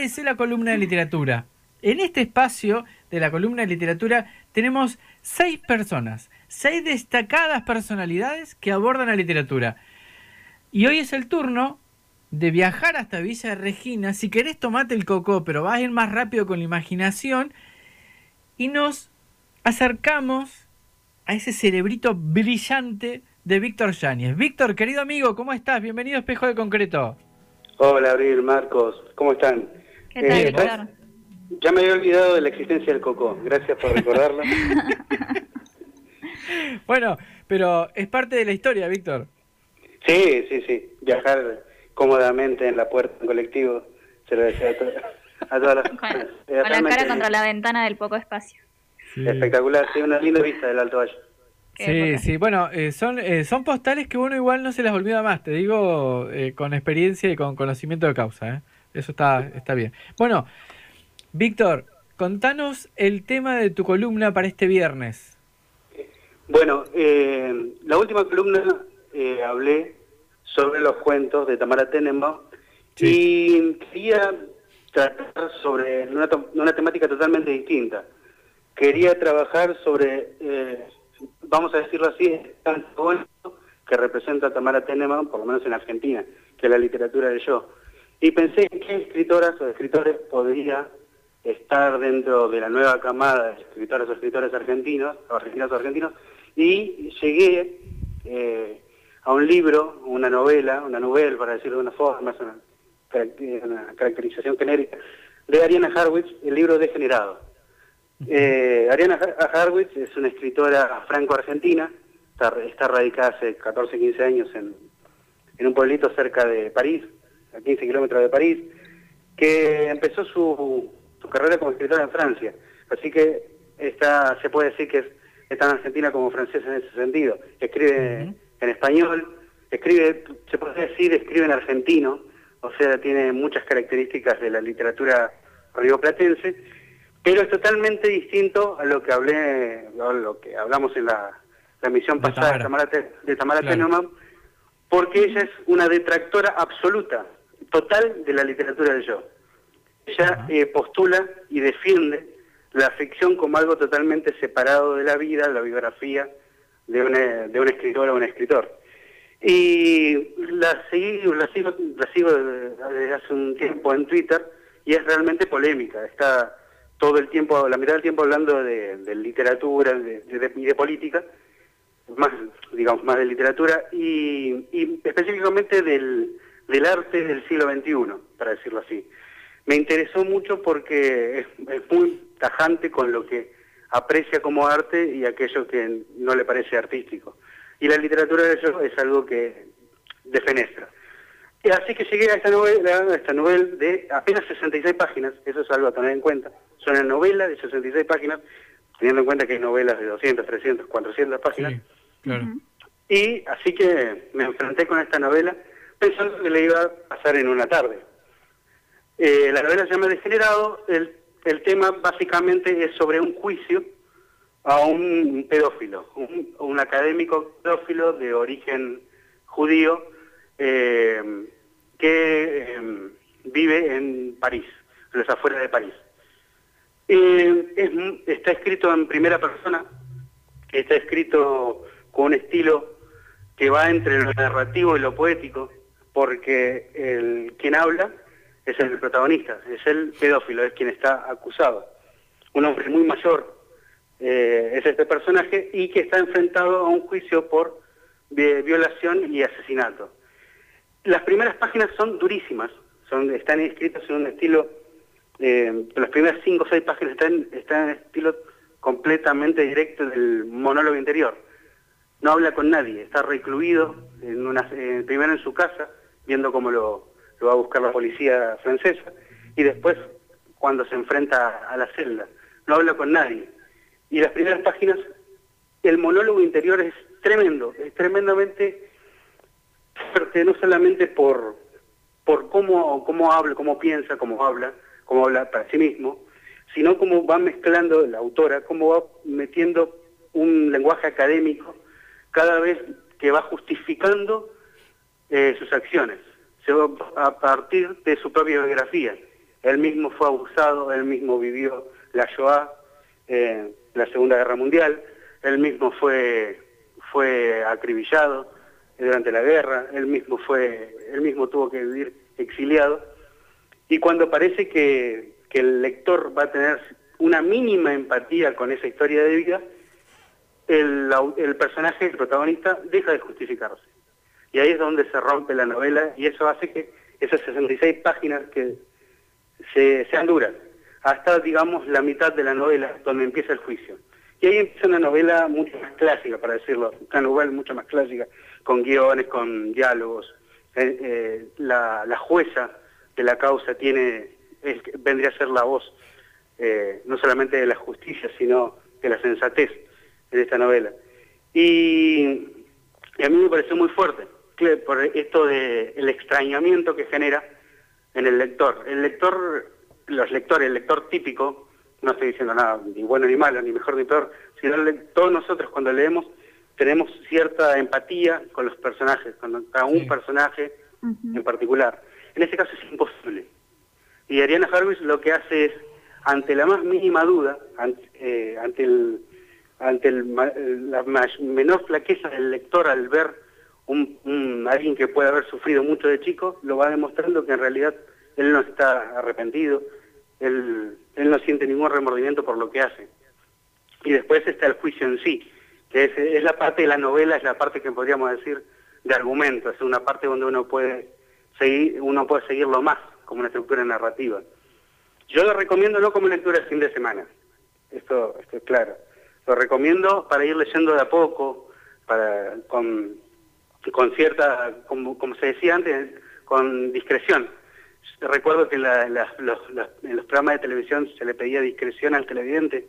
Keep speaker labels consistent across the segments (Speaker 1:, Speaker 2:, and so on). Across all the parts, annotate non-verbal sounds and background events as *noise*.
Speaker 1: aparece la columna de literatura. En este espacio de la columna de literatura tenemos seis personas, seis destacadas personalidades que abordan la literatura. Y hoy es el turno de viajar hasta Villa Regina. Si querés, tomate el coco, pero vas a ir más rápido con la imaginación. Y nos acercamos a ese cerebrito brillante de Víctor Yáñez. Víctor, querido amigo, ¿cómo estás? Bienvenido a Espejo de Concreto.
Speaker 2: Hola, Abril, Marcos, ¿cómo están?
Speaker 3: ¿Qué tal,
Speaker 2: Eh,
Speaker 3: Víctor?
Speaker 2: Ya me había olvidado de la existencia del coco, gracias por recordarlo. *laughs*
Speaker 1: Bueno, pero es parte de la historia, Víctor.
Speaker 2: sí, sí, sí, viajar cómodamente en la puerta en colectivo, se lo decía a, to- a todas las
Speaker 3: Con,
Speaker 2: personas.
Speaker 3: con
Speaker 2: Eh,
Speaker 3: la cara contra la ventana del poco espacio.
Speaker 2: Espectacular, sí, una linda vista del Alto Valle.
Speaker 1: Sí,
Speaker 3: época.
Speaker 1: sí, bueno, eh, son, eh, son postales que uno igual no se las olvida más, te digo eh, con experiencia y con conocimiento de causa, ¿eh? Eso está, está bien. Bueno, Víctor, contanos el tema de tu columna para este viernes.
Speaker 2: Bueno, eh, la última columna eh, hablé sobre los cuentos de Tamara Tenenbaum y quería tratar sobre una, una temática totalmente distinta. Quería trabajar sobre, eh, vamos a decirlo así, antagonismo que representa a Tamara Tenenbaum, por lo menos en Argentina, que es la literatura del yo. Y pensé en qué escritoras o escritores podría estar dentro de la nueva camada de escritoras o escritores argentinos, o argentinos o argentinos, y llegué eh, a un libro, una novela, una novela, para decirlo de una forma, es una, carac- una caracterización genérica, de Ariana Harwitz, el libro Degenerado. Eh, Ariana Har- Harwitz es una escritora franco-argentina, está, está radicada hace 14, 15 años en, en un pueblito cerca de París, a 15 kilómetros de París, que empezó su, su carrera como escritora en Francia. Así que está, se puede decir que es, es tan argentina como francesa en ese sentido. Escribe en español, escribe, se puede decir, escribe en argentino, o sea, tiene muchas características de la literatura rioplatense, pero es totalmente distinto a lo que hablé, a lo que hablamos en la, la misión
Speaker 1: De
Speaker 2: pasada
Speaker 1: Tamara.
Speaker 2: de Tamara, de Tamara
Speaker 1: Claro.
Speaker 2: Porque ella es una detractora absoluta, total de la literatura del yo. Ella eh, postula y defiende la ficción como algo totalmente separado de la vida, la biografía de, una, de un escritor o un escritor. Y la, seguí, la sigo, la sigo desde hace un tiempo en Twitter y es realmente polémica. Está todo el tiempo, la mitad del tiempo hablando de, de literatura de- de- y de política, más, digamos, más de literatura y, específicamente del, arte del siglo XXI, para decirlo así. Me interesó mucho porque es, muy tajante con lo que aprecia como arte y aquello que no le parece artístico. Y la literatura de ellos es algo que defenestra. Así que llegué a esta novela, a esta novela de apenas 66 páginas, eso es algo a tener en cuenta. Es una novela de 66 páginas, teniendo en cuenta que hay novelas de 200, 300, 400 páginas.
Speaker 1: Claro.
Speaker 2: Y así que me enfrenté con esta novela pensando que le iba a pasar en una tarde. Eh, la novela se llama Degenerado, el, el tema básicamente es sobre un juicio a un pedófilo, un, un académico pedófilo de origen judío eh, que eh, vive en París, en las afueras de París. Eh, es- está escrito en primera persona, está escrito con un estilo que va entre lo narrativo y lo poético, porque el quien habla es el protagonista, es el pedófilo, es quien está acusado. Un hombre muy mayor eh, es este personaje y que está enfrentado a un juicio por vi- violación y asesinato. Las primeras páginas son durísimas, son, están escritas en un estilo, eh, las primeras cinco o seis páginas están, están en estilo completamente directo del monólogo interior. No habla con nadie, está recluido en una, primero en su casa, viendo cómo lo, lo va a buscar la policía francesa, y después cuando se enfrenta a la celda. No habla con nadie. Y las primeras páginas, el monólogo interior es tremendo, es tremendamente fuerte, no solamente por, por cómo, cómo habla, cómo piensa, cómo habla, cómo habla para sí mismo, sino cómo va mezclando la autora, cómo va metiendo un lenguaje académico cada vez que va justificando eh, sus acciones, se va a partir de su propia biografía. Él mismo fue abusado, él mismo vivió la Shoah, eh, la Segunda Guerra Mundial, él mismo fue, fue acribillado durante la guerra, él mismo, fue, mismo tuvo que vivir exiliado. Y cuando parece que, que el lector va a tener una mínima empatía con esa historia de vida, el, personaje, el protagonista, deja de justificarse. Y ahí es donde se rompe la novela y eso hace que esas 66 páginas que se, sean duras, hasta, digamos, la mitad de la novela, donde empieza el juicio. Y ahí empieza una novela mucho más clásica, para decirlo, una novela mucho más clásica, con guiones, con diálogos. Eh, eh, la, la, jueza de la causa tiene, vendría a ser la voz, eh, no solamente de la justicia, sino de la sensatez de esta novela. Y, y a mí me pareció muy fuerte, por esto de el extrañamiento que genera en el lector. El lector, los lectores, el lector típico, no estoy diciendo nada ni bueno ni malo, ni mejor ni peor, sino todos nosotros cuando leemos tenemos cierta empatía con los personajes, con cada un personaje en particular. En este caso es imposible. Y Ariana Harvis lo que hace es, ante la más mínima duda, ante, eh, ante, el, ante la menor flaqueza del lector al ver un, alguien que puede haber sufrido mucho de chico, lo va demostrando que en realidad él no está arrepentido, él, él no siente ningún remordimiento por lo que hace. Y después está el juicio en sí, que es, es la parte de la novela, es la parte que podríamos decir de argumento, es una parte donde uno puede seguir, uno puede seguirlo más como una estructura narrativa. Yo lo recomiendo no como lectura de fin de semana, esto, esto es claro. Lo recomiendo para ir leyendo de a poco, para, con, con cierta, como, como se decía antes, con discreción. Recuerdo que la, los, en los programas de televisión se le pedía discreción al televidente.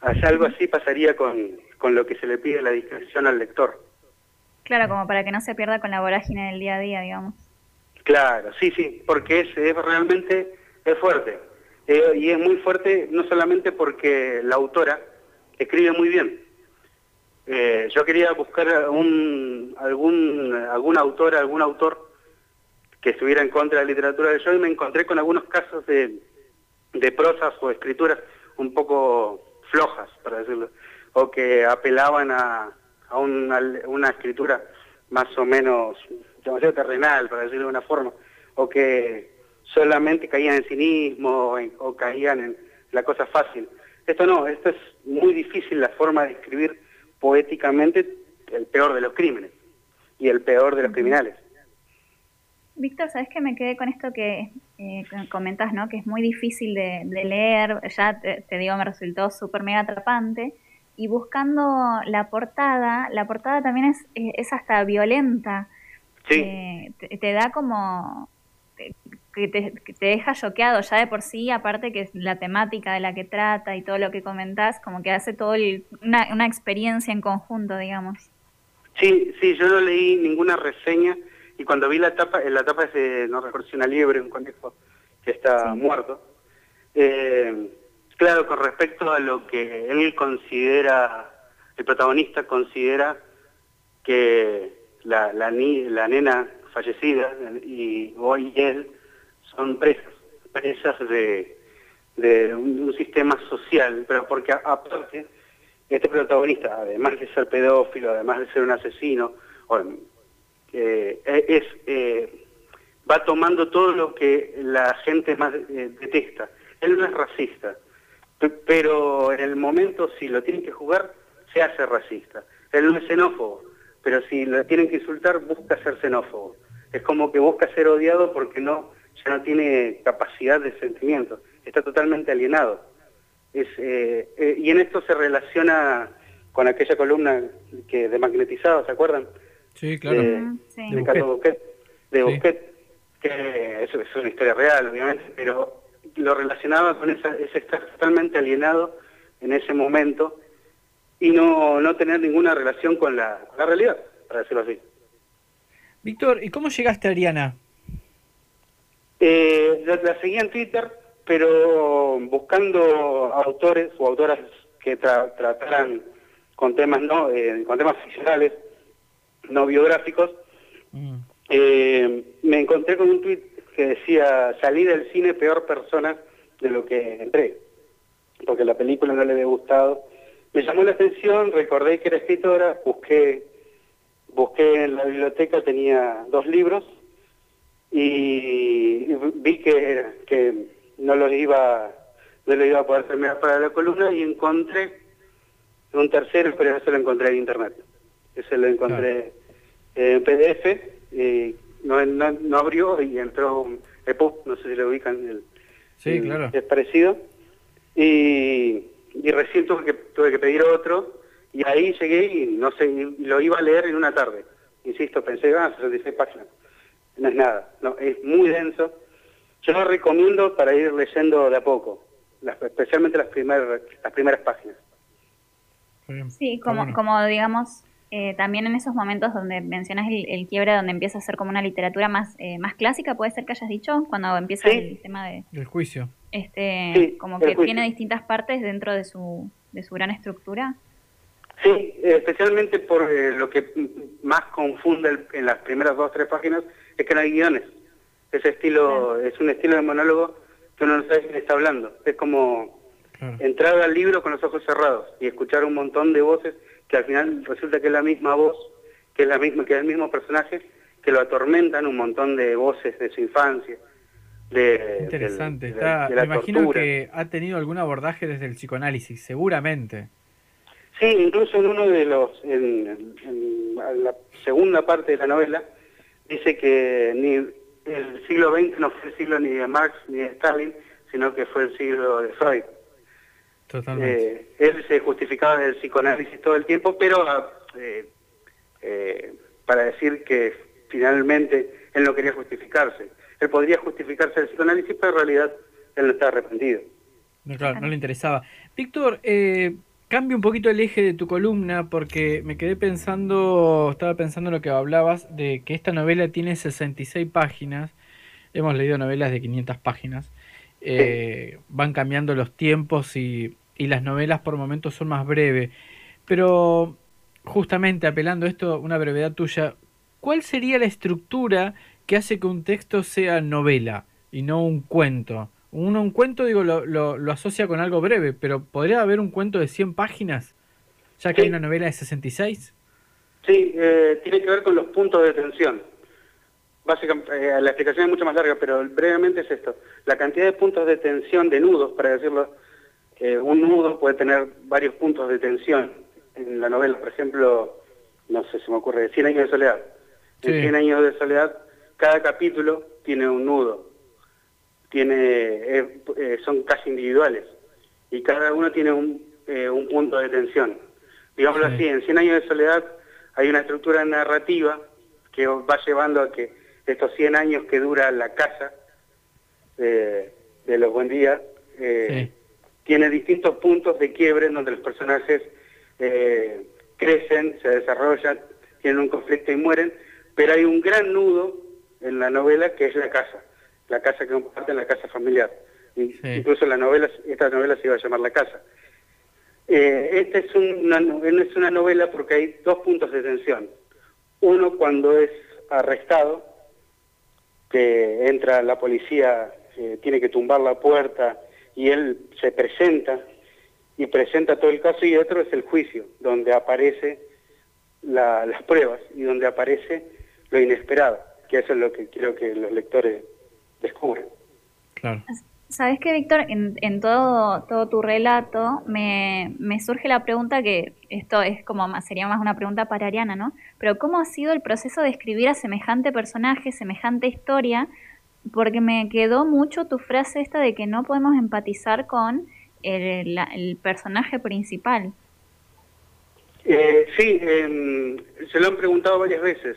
Speaker 2: algo así pasaría con, con lo que se le pide la discreción al lector.
Speaker 3: Claro, como para que no se pierda con la vorágine del día a día, digamos.
Speaker 2: Claro, sí, sí, porque es, es realmente es fuerte. Eh, y es muy fuerte no solamente porque la autora escribe muy bien, eh, yo quería buscar un, algún, algún autor, algún autor que estuviera en contra de la literatura de yo y me encontré con algunos casos de, de prosas o escrituras un poco flojas, para decirlo, o que apelaban a, a una, una escritura más o menos demasiado terrenal, para decirlo de una forma, o que solamente caían en cinismo o caían en la cosa fácil. Esto no, esto es muy difícil la forma de escribir poéticamente el peor de los crímenes y el peor de los criminales.
Speaker 3: Víctor, ¿sabes que me quedé con esto que eh, comentas, ¿no? Que es muy difícil de, leer, ya te, digo, me resultó súper mega atrapante. Y buscando la portada, la portada también es, es hasta violenta.
Speaker 2: Sí.
Speaker 3: Eh, te, da como que te, te, deja choqueado ya de por sí, aparte que la temática de la que trata y todo lo que comentás, como que hace todo una, una, experiencia en conjunto, digamos.
Speaker 2: Sí, sí, yo no leí ninguna reseña y cuando vi la tapa, la tapa es de, no recuerdo si una liebre, un conejo que está muerto. Eh, claro, con respecto a lo que él considera, el protagonista considera que la, la, la nena fallecida y hoy él son presas, presas de, un, sistema social, pero porque aparte, este protagonista, además de ser pedófilo, además de ser un asesino, eh, es, eh, va tomando todo lo que la gente más eh, detesta. Él no es racista, pero en el momento si lo tienen que jugar, se hace racista. Él no es xenófobo, pero si lo tienen que insultar, busca ser xenófobo. Es como que busca ser odiado porque no ya no tiene capacidad de sentimiento, está totalmente alienado. Es, eh, eh, y en esto se relaciona con aquella columna que de magnetizado, ¿se acuerdan?
Speaker 1: Sí, claro.
Speaker 2: De,
Speaker 1: sí.
Speaker 2: de Busquet, de Busquet, que eso es una historia real, obviamente, pero lo relacionaba con esa, ese estar totalmente alienado en ese momento y no, no tener ninguna relación con la, con la realidad, para decirlo así.
Speaker 1: Víctor, ¿y cómo llegaste a Ariana?
Speaker 2: Eh, la, seguí en Twitter, pero buscando autores o autoras que trataran con temas no eh, con temas ficcionales, no biográficos, mm. eh, me encontré con un tweet que decía, salí del cine peor persona de lo que entré, porque la película no le había gustado. Me llamó la atención, recordé que era escritora, busqué, busqué en la biblioteca, tenía dos libros, y vi que, que no los iba no lo iba a poder terminar para la columna y encontré un tercero, pero eso lo encontré en internet. Ese lo encontré en PDF, y no, no, abrió y entró EPUB, no sé si lo ubican, el,
Speaker 1: sí, claro.
Speaker 2: es parecido. Y, y recién tuve que, tuve que pedir otro y ahí llegué y no sé, lo iba a leer en una tarde. Insisto, pensé, ah, 66 páginas. No es nada, no, es muy denso. Yo lo recomiendo para ir leyendo de a poco, especialmente las, primeras las primeras páginas.
Speaker 3: Sí, como, como digamos, eh, también en esos momentos donde mencionas el, quiebre, donde empieza a ser como una literatura más, eh, más clásica, puede ser que hayas dicho, cuando empieza el tema de...
Speaker 1: Del juicio.
Speaker 3: Este, como que tiene distintas partes dentro de su, de su gran estructura.
Speaker 2: Sí, especialmente por eh, lo que más confunde en las primeras dos o tres páginas es que no hay guiones. Ese estilo es un estilo de monólogo que uno no sabe quién está hablando. Es como entrar al libro con los ojos cerrados y escuchar un montón de voces que al final resulta que es la misma voz, que es la misma, que es el mismo personaje, que lo atormentan un montón de voces de su infancia. De,
Speaker 1: Interesante. me imagino que ha tenido algún abordaje desde el psicoanálisis, seguramente.
Speaker 2: Sí, incluso en uno de los, en, la segunda parte de la novela, dice que ni el siglo XX no fue el siglo ni de Marx ni de Stalin, sino que fue el siglo de Freud. Eh, él se justificaba del psicoanálisis todo el tiempo, pero eh, eh, para decir que finalmente él no quería justificarse. Él podría justificarse del psicoanálisis, pero en realidad él no estaba arrepentido.
Speaker 1: No, claro, no le interesaba. Víctor, eh, cambia un poquito el eje de tu columna porque me quedé pensando, estaba pensando en lo que hablabas, de que esta novela tiene 66 páginas. Hemos leído novelas de 500 páginas. Van cambiando los tiempos y y las novelas por momentos son más breves. Pero justamente apelando a esto, una brevedad tuya, ¿cuál sería la estructura que hace que un texto sea novela y no un cuento? Uno un cuento, digo, lo, lo, asocia con algo breve, pero ¿podría haber un cuento de 100 páginas, ya que hay una novela de 66?
Speaker 2: Sí, eh, tiene que ver con los puntos de tensión. Básicamente, eh, la explicación es mucho más larga, pero brevemente es esto. La cantidad de puntos de tensión, de nudos, para decirlo un nudo puede tener varios puntos de tensión. En la novela, por ejemplo, no sé, si me ocurre, 100 años de soledad. En 100 años de soledad, cada capítulo tiene un nudo. Tiene, eh, eh, son casi individuales. Y cada uno tiene un, eh, un punto de tensión. Digámoslo así, en 100 años de soledad hay una estructura narrativa que va llevando a que estos 100 años que dura la casa de los buen días, tiene distintos puntos de quiebre en donde los personajes eh, crecen, se desarrollan, tienen un conflicto y mueren, pero hay un gran nudo en la novela que es la casa, la casa que comparten, la casa familiar. Incluso la novela, esta novela se iba a llamar La Casa. Eh, esta es una, es una novela porque hay dos puntos de tensión. Uno cuando es arrestado, que entra la policía, eh, tiene que tumbar la puerta, y él se presenta y presenta todo el caso y otro es el juicio, donde aparece las pruebas y donde aparece lo inesperado, que eso es lo que quiero que los lectores descubran.
Speaker 3: Claro. Sabes que, Víctor, en, en, todo, todo tu relato me, me, surge la pregunta que esto es como más, sería más una pregunta para Ariana, ¿no? Pero ¿cómo ha sido el proceso de escribir a semejante personaje, semejante historia, porque me quedó mucho tu frase esta de que no podemos empatizar con el, personaje principal.
Speaker 2: Eh, sí, em, se lo han preguntado varias veces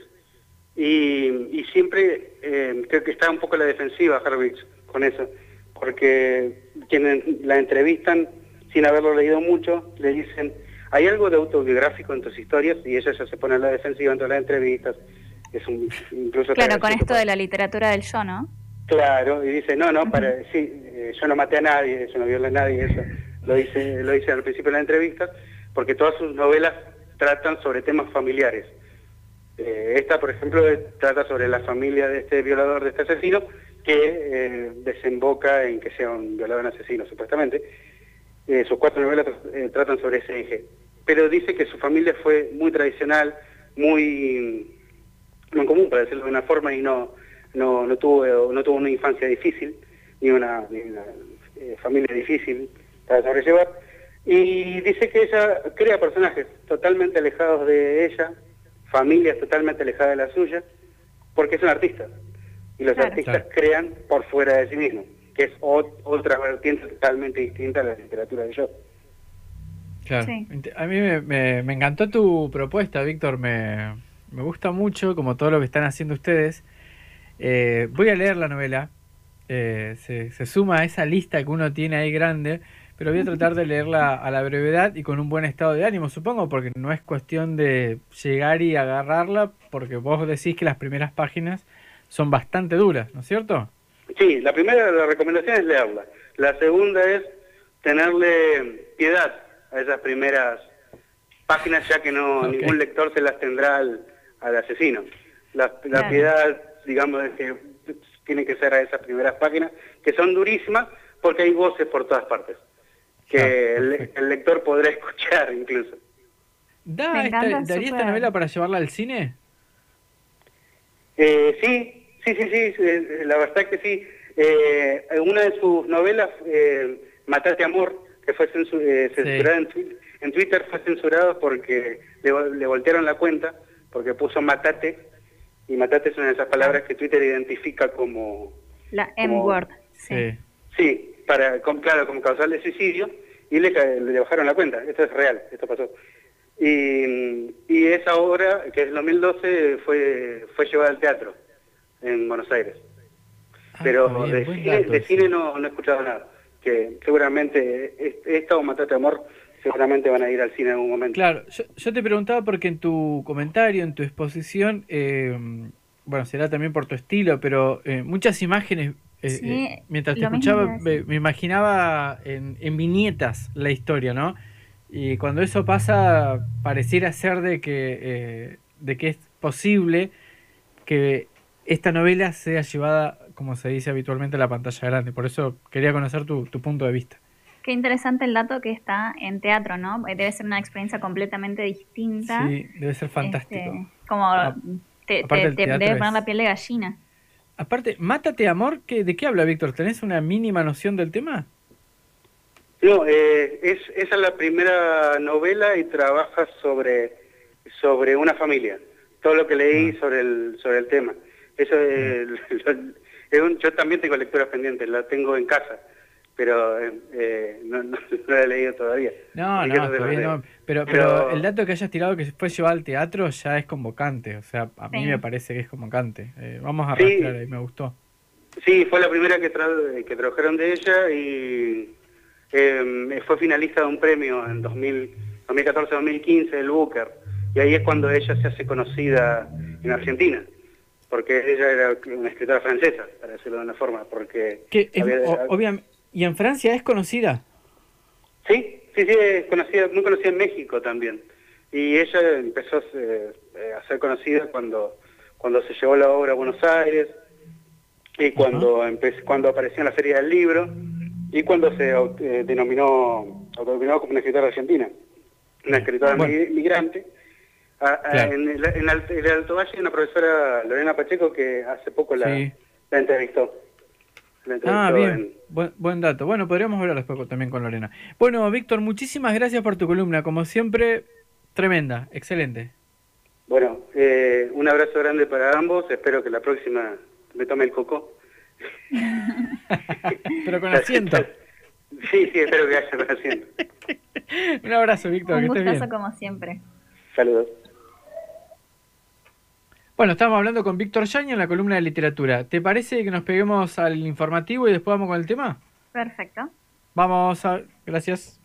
Speaker 2: y, siempre em, creo que está un poco la defensiva Harvix con eso, porque quienes la entrevistan sin haberlo leído mucho le dicen, hay algo de autobiográfico en tus historias y ella ya se pone en la defensiva en todas las entrevistas
Speaker 3: incluso claro, con esto de la literatura del yo, ¿no?
Speaker 2: Claro, y dice, no, no, para, sí, eh, yo no maté a nadie, yo no violé a nadie, eso lo dice, lo dice al principio de la entrevista, porque todas sus novelas tratan sobre temas familiares. Eh, esta, por ejemplo, trata sobre la familia de este violador, de este asesino, que eh, desemboca en que sea un violador asesino, supuestamente. Eh, sus cuatro novelas tratan sobre ese eje. Pero dice que su familia fue muy tradicional, muy, muy común, para decirlo de una forma, y no, no, no, tuvo, no tuvo una infancia difícil, ni una, ni una familia difícil para sobrellevar. Y dice que ella crea personajes totalmente alejados de ella, familias totalmente alejadas de la suya, porque es un artista. Y los artistas crean por fuera de sí mismos, que es otra vertiente totalmente distinta a la literatura de yo.
Speaker 1: Claro. A mí me, encantó tu propuesta, Víctor. Me, me, gusta mucho, como todo lo que están haciendo ustedes. Eh, voy a leer la novela. Eh, se, se, suma a esa lista que uno tiene ahí grande pero voy a tratar de leerla a la brevedad y con un buen estado de ánimo, supongo, porque no es cuestión de llegar y agarrarla, porque vos decís que las primeras páginas son bastante duras, ¿no es cierto?
Speaker 2: Sí, la primera la recomendación es leerla. La segunda es tenerle piedad a esas primeras páginas, ya que no ningún lector se las tendrá al, asesino. La, piedad, digamos, es que tiene que ser a esas primeras páginas, que son durísimas, porque hay voces por todas partes que el, lector podrá *laughs* escuchar incluso.
Speaker 1: ¿Da ¿Daría esta novela para llevarla al cine?
Speaker 2: Eh, sí, sí, sí, sí, eh, la verdad que sí. Eh, una de sus novelas, eh, Matate Amor, que fue eh, censurada en, Twitter, fue censurada porque le, voltearon la cuenta, porque puso Matate, y Matate es una de esas palabras que Twitter identifica como...
Speaker 3: La M-word,
Speaker 2: sí. Sí, para, claro, como causal de suicidio, y le, le bajaron la cuenta. Esto es real, esto pasó. Y, y, esa obra, que es el 2012, fue, fue llevada al teatro en Buenos Aires. Ah, Pero de, cine, no, no, he escuchado nada. Que seguramente esta o Matate Amor seguramente van a ir al cine en algún momento.
Speaker 1: Claro, yo, te preguntaba porque en tu comentario, en tu exposición, eh, bueno, será también por tu estilo, pero eh, muchas imágenes eh, eh, mientras te escuchaba, me, imaginaba en, viñetas la historia, ¿no? Y cuando eso pasa, pareciera ser de que, eh, de que es posible que esta novela sea llevada, como se dice habitualmente, a la pantalla grande. Por eso quería conocer tu, punto de vista.
Speaker 3: Qué interesante el dato que está en teatro, ¿no? Debe ser una experiencia completamente distinta.
Speaker 1: Sí, debe ser fantástico.
Speaker 3: Este, como te, te, debe poner la piel de gallina.
Speaker 1: Aparte, Mátate Amor, ¿de qué habla Víctor? ¿Tenés una mínima noción del tema?
Speaker 2: No, eh, es, esa es la primera novela y trabaja sobre, sobre una familia. Todo lo que leí ah. sobre, el, sobre el tema. Eso es, *laughs* yo también tengo lecturas pendientes, la tengo en casa pero eh, eh no, *laughs* no, lo he leído todavía.
Speaker 1: No, no, no. Pero, pero, el dato que hayas tirado que fue llevado al teatro ya es convocante, o sea, a mí me parece que es convocante. Eh, vamos a arrastrar ahí, me gustó.
Speaker 2: Sí, fue la primera que, que trabajaron de ella y eh, fue finalista de un premio en 2014-2015, el Booker, y ahí es cuando ella se hace conocida en Argentina porque ella era una escritora francesa, para decirlo de una forma, porque...
Speaker 1: Que obviamente ¿Y en Francia es conocida?
Speaker 2: Sí, sí, sí, es conocida, muy conocida en México también. Y ella empezó eh, a ser conocida cuando, cuando se llevó la obra a Buenos Aires y cuando, cuando apareció en la Feria del Libro y cuando se eh, denominó, autodenominó como una escritora argentina, una escritora migrante. en, el, en, el, Alto Valle hay una profesora, Lorena Pacheco, que hace poco la, la entrevistó.
Speaker 1: Ah, bien. Buen, dato. Bueno, podríamos hablar después también con Lorena. Bueno, Víctor, muchísimas gracias por tu columna. Como siempre, tremenda, excelente.
Speaker 2: Bueno, eh, un abrazo grande para ambos. Espero que la próxima me tome el coco. *laughs*
Speaker 1: Pero con asiento. *laughs*
Speaker 2: Sí, sí, espero que haya con asiento. *laughs*
Speaker 1: un abrazo, Víctor.
Speaker 3: Un gustazo como siempre.
Speaker 2: Saludos.
Speaker 1: Bueno, estamos hablando con Víctor Yaña en la columna de literatura. ¿Te parece que nos peguemos al informativo y después vamos con el tema?
Speaker 3: Perfecto.
Speaker 1: Vamos a... Gracias.